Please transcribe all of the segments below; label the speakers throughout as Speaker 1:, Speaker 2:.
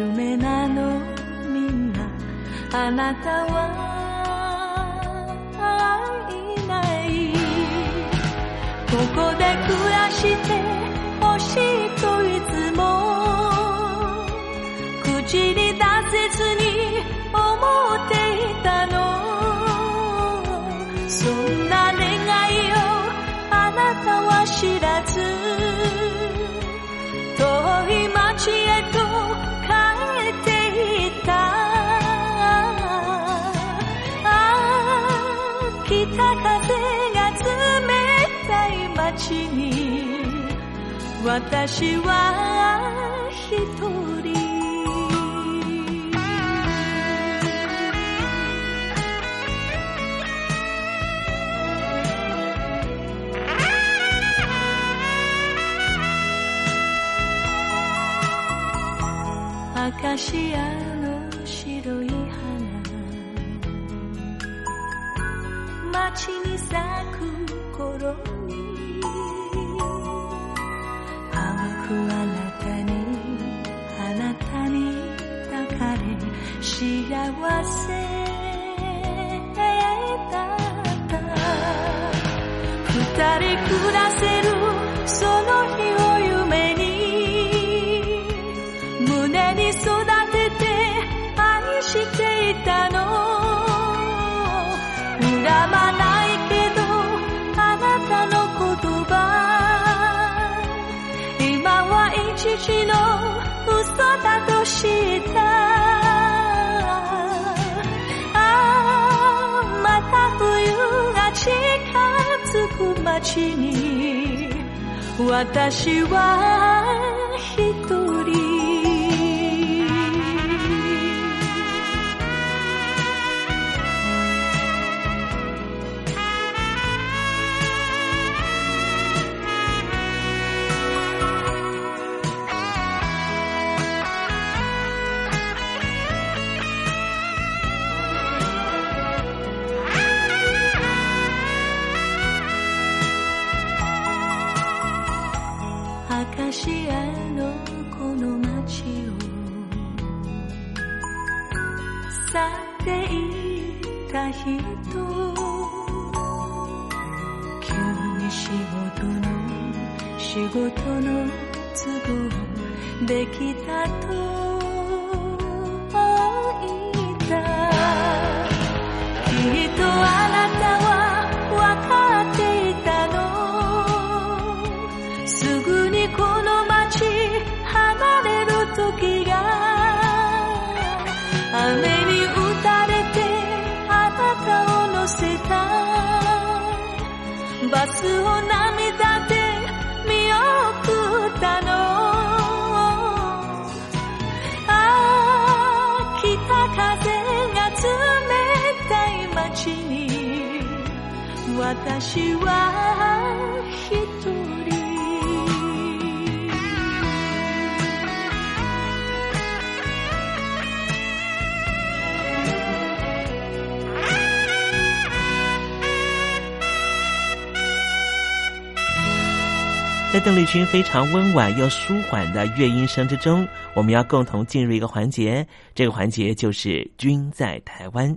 Speaker 1: 夢なの？みんな。あなたは？会いない。ここで暮らしてほしいといつも。口に出せずに私は一人。アカシア街に私は一人。アカシアのこの街を去っていった人。急に仕事の仕事の都合できたと私は一人
Speaker 2: 在邓丽君非常温婉又舒缓的乐音声之中，我们要共同进入一个环节，这个环节就是“君在台湾”。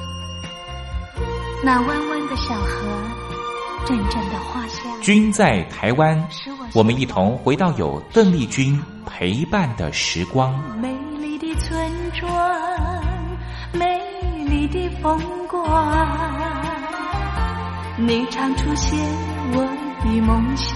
Speaker 3: 那弯弯的小河。阵阵的花香。
Speaker 4: 君在台湾，我们一同回到有邓丽君陪伴的时光。
Speaker 1: 美丽的村庄，美丽的风光，你常出现我的梦乡。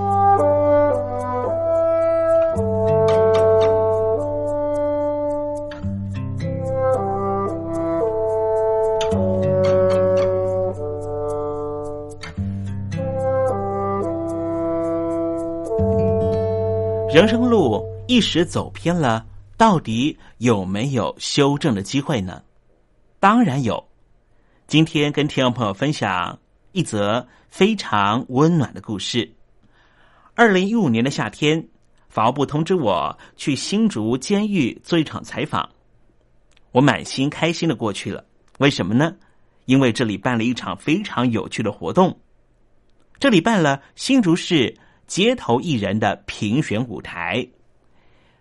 Speaker 2: 人生路一时走偏了，到底有没有修正的机会呢？当然有。今天跟听众朋友分享一则非常温暖的故事。二零一五年的夏天，法务部通知我去新竹监狱做一场采访，我满心开心的过去了。为什么呢？因为这里办了一场非常有趣的活动。这里办了新竹市。街头艺人的评选舞台，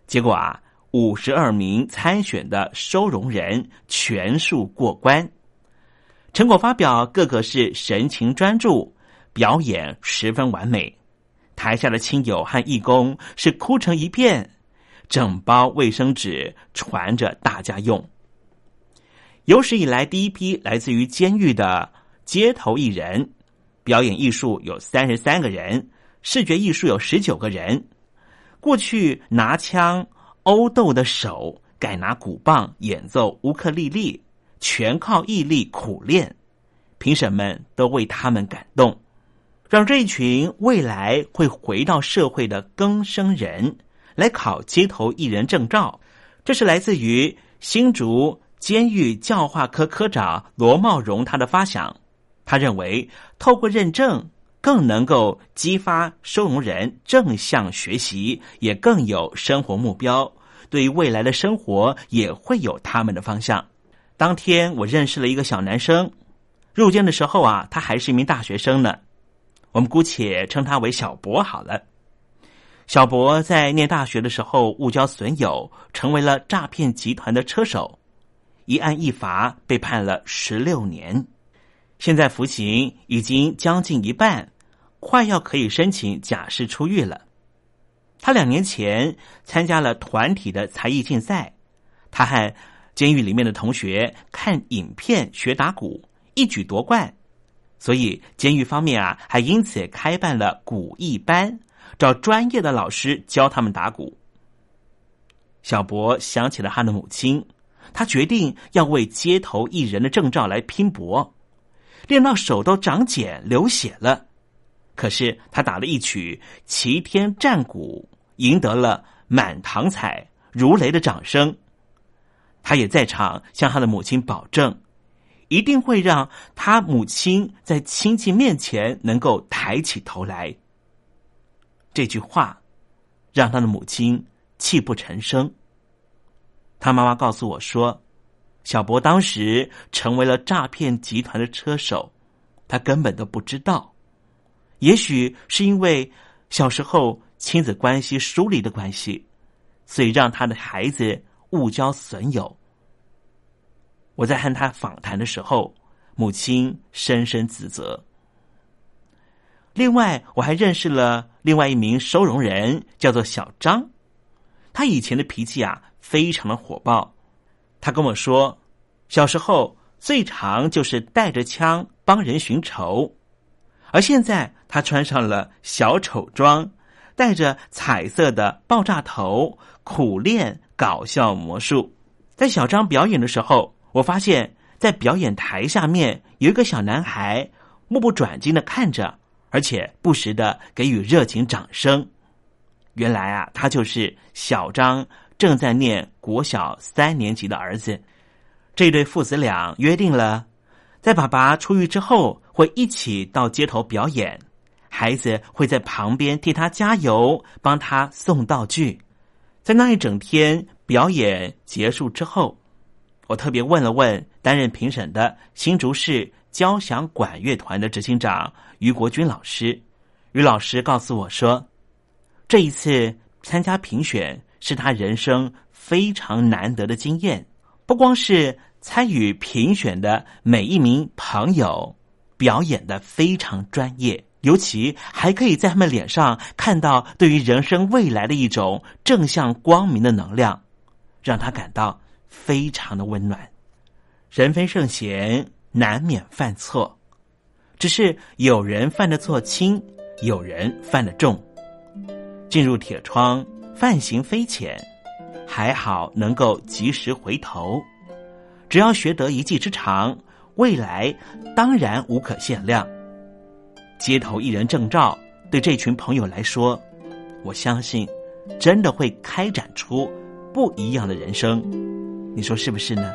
Speaker 2: 结果啊，五十二名参选的收容人全数过关，成果发表，个个是神情专注，表演十分完美。台下的亲友和义工是哭成一片，整包卫生纸传着大家用。有史以来第一批来自于监狱的街头艺人，表演艺术有三十三个人。视觉艺术有十九个人，过去拿枪殴斗的手改拿鼓棒演奏乌克丽丽，全靠毅力苦练。评审们都为他们感动，让这一群未来会回到社会的更生人来考街头艺人证照。这是来自于新竹监狱教化科科长罗茂荣他的发想。他认为透过认证。更能够激发收容人正向学习，也更有生活目标，对于未来的生活也会有他们的方向。当天我认识了一个小男生，入监的时候啊，他还是一名大学生呢。我们姑且称他为小博好了。小博在念大学的时候误交损友，成为了诈骗集团的车手，一案一罚被判了十六年。现在服刑已经将近一半，快要可以申请假释出狱了。他两年前参加了团体的才艺竞赛，他和监狱里面的同学看影片学打鼓，一举夺冠。所以监狱方面啊，还因此开办了鼓艺班，找专业的老师教他们打鼓。小博想起了他的母亲，他决定要为街头艺人的证照来拼搏。练到手都长茧流血了，可是他打了一曲《齐天战鼓》，赢得了满堂彩如雷的掌声。他也在场向他的母亲保证，一定会让他母亲在亲戚面前能够抬起头来。这句话让他的母亲泣不成声。他妈妈告诉我说。小博当时成为了诈骗集团的车手，他根本都不知道。也许是因为小时候亲子关系疏离的关系，所以让他的孩子误交损友。我在和他访谈的时候，母亲深深自责。另外，我还认识了另外一名收容人，叫做小张。他以前的脾气啊，非常的火爆。他跟我说，小时候最常就是带着枪帮人寻仇，而现在他穿上了小丑装，带着彩色的爆炸头，苦练搞笑魔术。在小张表演的时候，我发现，在表演台下面有一个小男孩，目不转睛的看着，而且不时的给予热情掌声。原来啊，他就是小张正在念国小三年级的儿子。这对父子俩约定了，在爸爸出狱之后，会一起到街头表演。孩子会在旁边替他加油，帮他送道具。在那一整天表演结束之后，我特别问了问担任评审的新竹市交响管乐团的执行长于国军老师。于老师告诉我说。这一次参加评选是他人生非常难得的经验，不光是参与评选的每一名朋友表演的非常专业，尤其还可以在他们脸上看到对于人生未来的一种正向光明的能量，让他感到非常的温暖。人非圣贤，难免犯错，只是有人犯的错轻，有人犯的重。进入铁窗，犯行非浅，还好能够及时回头。只要学得一技之长，未来当然无可限量。街头艺人证照对这群朋友来说，我相信真的会开展出不一样的人生。你说是不是呢？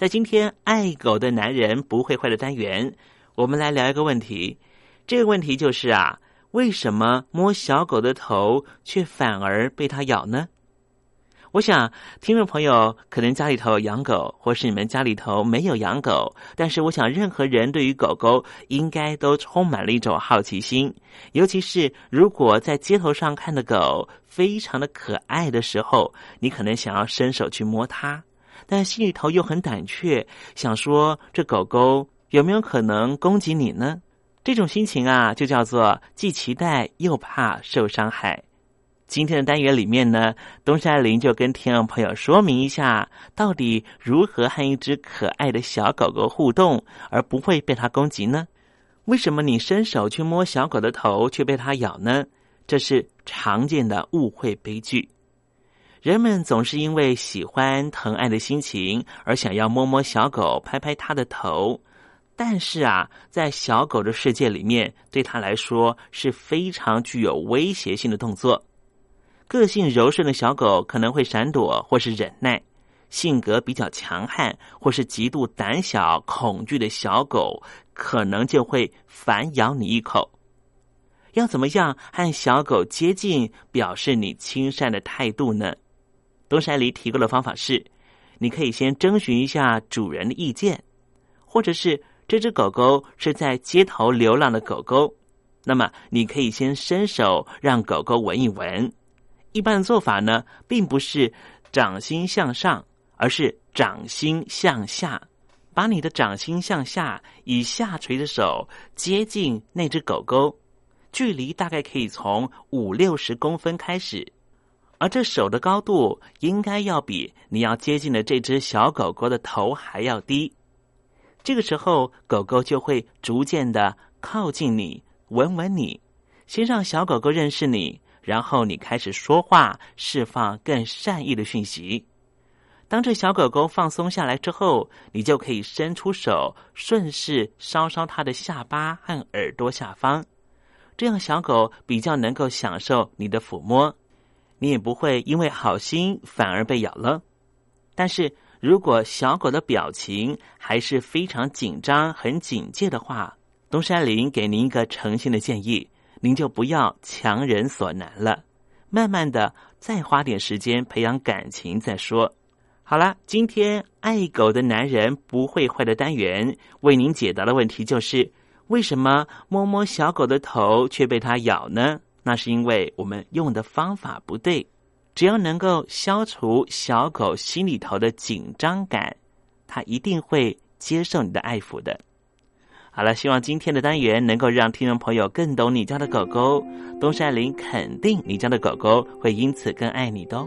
Speaker 2: 在今天爱狗的男人不会坏的单元，我们来聊一个问题。这个问题就是啊，为什么摸小狗的头，却反而被它咬呢？我想，听众朋友可能家里头养狗，或是你们家里头没有养狗，但是我想，任何人对于狗狗应该都充满了一种好奇心，尤其是如果在街头上看的狗非常的可爱的时候，你可能想要伸手去摸它，但心里头又很胆怯，想说这狗狗有没有可能攻击你呢？这种心情啊，就叫做既期待又怕受伤害。今天的单元里面呢，东山林就跟听众朋友说明一下，到底如何和一只可爱的小狗狗互动，而不会被它攻击呢？为什么你伸手去摸小狗的头，却被它咬呢？这是常见的误会悲剧。人们总是因为喜欢疼爱的心情，而想要摸摸小狗，拍拍它的头。但是啊，在小狗的世界里面，对它来说是非常具有威胁性的动作。个性柔顺的小狗可能会闪躲或是忍耐，性格比较强悍或是极度胆小恐惧的小狗，可能就会反咬你一口。要怎么样和小狗接近，表示你亲善的态度呢？东山里提供的方法是：你可以先征询一下主人的意见，或者是。这只狗狗是在街头流浪的狗狗，那么你可以先伸手让狗狗闻一闻。一般的做法呢，并不是掌心向上，而是掌心向下，把你的掌心向下，以下垂的手接近那只狗狗，距离大概可以从五六十公分开始，而这手的高度应该要比你要接近的这只小狗狗的头还要低。这个时候，狗狗就会逐渐的靠近你，闻闻你，先让小狗狗认识你，然后你开始说话，释放更善意的讯息。当这小狗狗放松下来之后，你就可以伸出手，顺势搔搔它的下巴和耳朵下方，这样小狗比较能够享受你的抚摸，你也不会因为好心反而被咬了。但是。如果小狗的表情还是非常紧张、很警戒的话，东山林给您一个诚心的建议，您就不要强人所难了，慢慢的再花点时间培养感情再说。好了，今天爱狗的男人不会坏的单元为您解答的问题就是：为什么摸摸小狗的头却被它咬呢？那是因为我们用的方法不对。只要能够消除小狗心里头的紧张感，它一定会接受你的爱抚的。好了，希望今天的单元能够让听众朋友更懂你家的狗狗。东山林肯定你家的狗狗会因此更爱你的哦。